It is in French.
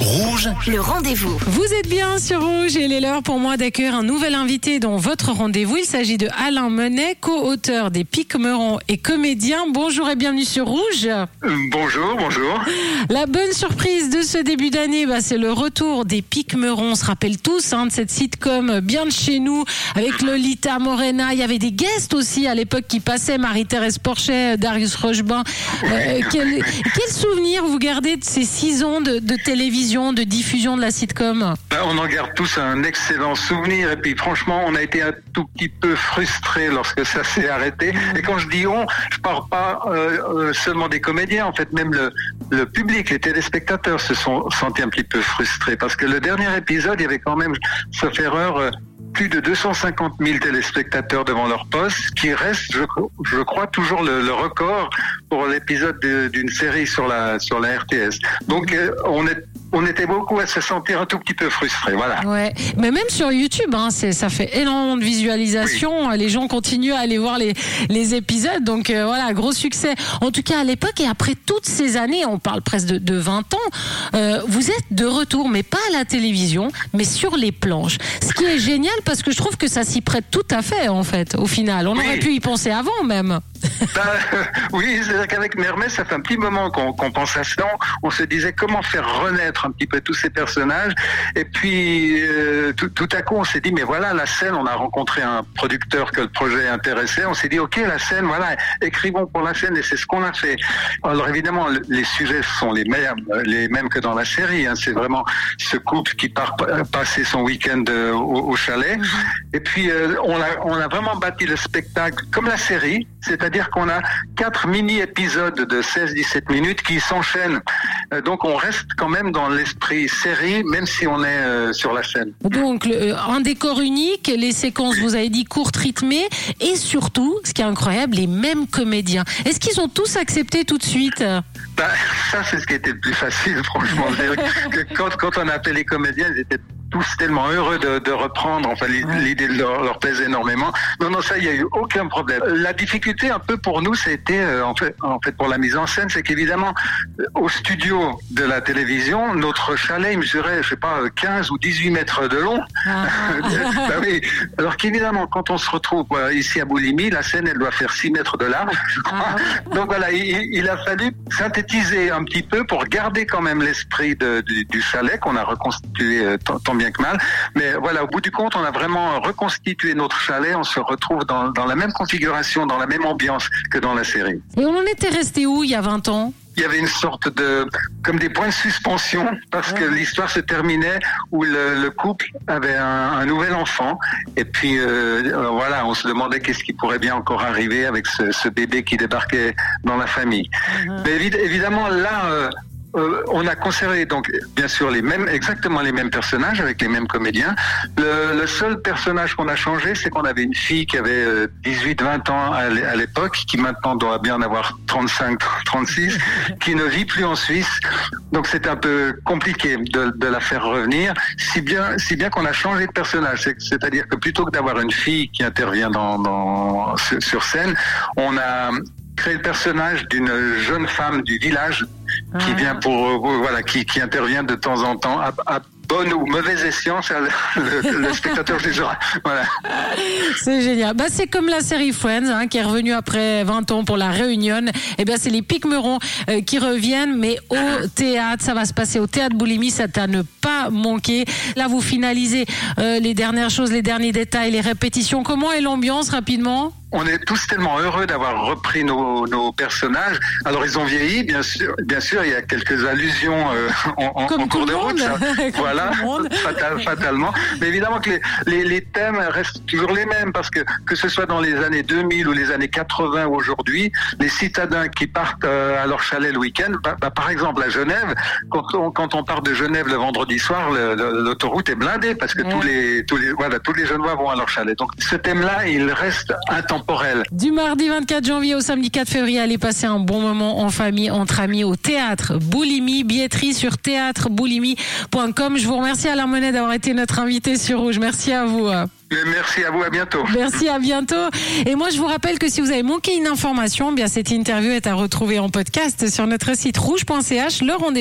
Rouge, Le rendez-vous. Vous êtes bien sur Rouge et il est l'heure pour moi d'accueillir un nouvel invité dans votre rendez-vous. Il s'agit de Alain Menet, co-auteur des Pics Meurons et comédien. Bonjour et bienvenue sur Rouge. Euh, Bonjour, bonjour. La bonne surprise de ce début d'année, bah, c'est le retour des Pics Meurons. On se rappelle tous hein, de cette sitcom bien de chez nous avec Lolita Morena. Il y avait des guests aussi à l'époque qui passaient, Marie-Thérèse Porchet, Darius Rochebin. Euh, quel, quel souvenir vous gardez de ces six ans de, de télévision, de diffusion de la sitcom? On en garde tous un excellent souvenir et puis franchement, on a été un tout petit peu frustrés lorsque ça s'est arrêté. Et quand je dis on, je parle pas euh, euh, seulement des comédiens, en fait, même le, public, les téléspectateurs se sont sentis un petit peu frustrés parce que le dernier épisode, il y avait quand même, sauf erreur, euh, plus de 250 000 téléspectateurs devant leur poste, qui reste, je, crois, toujours le, le record pour l'épisode de- d'une série sur la sur la RTS. Donc, on est on était beaucoup à se sentir un tout petit peu frustrés, voilà. Ouais, mais même sur YouTube, hein, c'est, ça fait énormément de visualisations. Les gens continuent à aller voir les, les épisodes, donc euh, voilà, gros succès. En tout cas à l'époque et après toutes ces années, on parle presque de, de 20 ans, euh, vous êtes de retour, mais pas à la télévision, mais sur les planches. Ce qui est génial parce que je trouve que ça s'y prête tout à fait en fait. Au final, on Oui. aurait pu y penser avant même. Ben, oui, c'est-à-dire qu'avec Mermet, ça fait un petit moment qu'on qu'on pense à cela. On, se disait comment faire renaître un petit peu tous ces personnages. Et puis, euh, tout, tout à coup, on s'est dit, mais voilà, la scène, on a rencontré un producteur que le projet intéressait. On s'est dit, OK, la scène, voilà, écrivons pour la scène. Et c'est ce qu'on a fait. Alors évidemment, le- les sujets sont les mêmes, les mêmes que dans la série. hein. C'est vraiment ce couple qui part pa- passer son week-end euh, au, au chalet. Et puis, euh, on, a, on a vraiment bâti le spectacle comme la série, c'est-à-dire qu'on a quatre mini-épisodes de 16-17 minutes qui s'enchaînent. Euh, donc, on reste quand même dans l'esprit série, même si on est euh, sur la scène. Donc euh, un décor unique, les séquences, vous avez dit courtes, rythmées, et surtout, ce qui est incroyable, les mêmes comédiens. Est-ce qu'ils ont tous accepté tout de suite? Bah, ça, c'est ce qui était le plus facile, franchement. Que quand, quand on a appelé les comédiens, ils étaient tous tellement heureux de, de reprendre. Enfin, l'idée leur, leur plaisait énormément. Non, non, ça, il n'y a eu aucun problème. La difficulté, un peu pour nous, c'était, euh, en fait, en fait, pour la mise en scène, c'est qu'évidemment, euh, au studio de la télévision, notre chalet, il mesurait, je sais pas, euh, 15 ou 18 mètres de long. Bah oui. Alors qu'évidemment, quand on se retrouve euh, ici à Boulimie, la scène, elle doit faire 6 mètres de large, je crois. Donc voilà, il, il a fallu synthétiser un petit peu pour garder quand même l'esprit du chalet qu'on a reconstitué euh, tant, tant bien que mal. Mais voilà, au bout du compte, on a vraiment reconstitué notre chalet. On se retrouve dans, dans la même configuration, dans la même ambiance que dans la série. Et on en était resté où il y a 20 ans? Il y avait une sorte de, comme des points de suspension, parce que l'histoire se terminait où le, le couple avait un, un nouvel enfant, et puis euh, voilà, on se demandait qu'est-ce qui pourrait bien encore arriver avec ce, ce bébé qui débarquait dans la famille. Mais évi- évidemment, là. euh, euh, on a conservé donc bien sûr les mêmes exactement les mêmes personnages avec les mêmes comédiens. Le, le seul personnage qu'on a changé, c'est qu'on avait une fille qui avait 18-20 ans à l'é- à l'époque, qui maintenant doit bien en avoir 35-36, qui ne vit plus en Suisse. Donc c'est un peu compliqué de, de la faire revenir, si bien si bien qu'on a changé de personnage. C'est- C'est-à-dire que plutôt que d'avoir une fille qui intervient dans, dans sur, sur scène, on a créé le personnage d'une jeune femme du village qui vient pour euh, voilà qui, qui intervient de temps en temps à, à bonne ou mauvaise escient, ça, le, le spectateur jugera. Voilà. C'est génial. Bah, c'est comme la série Friends, hein, qui est revenue après 20 ans pour la réunion. Eh bien, c'est les Pic-Meurons euh, qui reviennent, mais au théâtre. Ça va se passer au théâtre Boulimie. C'est à ne pas manquer. Là, vous finalisez euh, les dernières choses, les derniers détails, les répétitions. Comment est l'ambiance rapidement? On est tous tellement heureux d'avoir repris nos, nos personnages. Alors ils ont vieilli, bien sûr. Bien sûr, il y a quelques allusions euh, en, cours de route. ça. Comme voilà, fatal- fatalement. Mais évidemment que les, les, les thèmes restent toujours les mêmes parce que que ce soit dans les années 2000 ou les années 80 ou aujourd'hui, les citadins qui partent euh, à leur chalet le week-end, bah, bah, par exemple à Genève, quand on, quand on part de Genève le vendredi soir, l'autoroute est blindée parce que Ouais. tous les tous les voilà tous les Genevois vont à leur chalet. Donc ce thème-là, il reste intemporel. Du mardi 24 janvier au samedi 4 février, allez passer un bon moment en famille, entre amis, au théâtre Boulimie, billetterie sur théâtreboulimie.com. Je vous remercie Alain Monet d'avoir été notre invité sur Rouge. Merci à vous. Merci à vous, à bientôt. Merci, à bientôt. Et moi, je vous rappelle que si vous avez manqué une information, eh bien cette interview est à retrouver en podcast sur notre site rouge.ch. Le rendez-vous.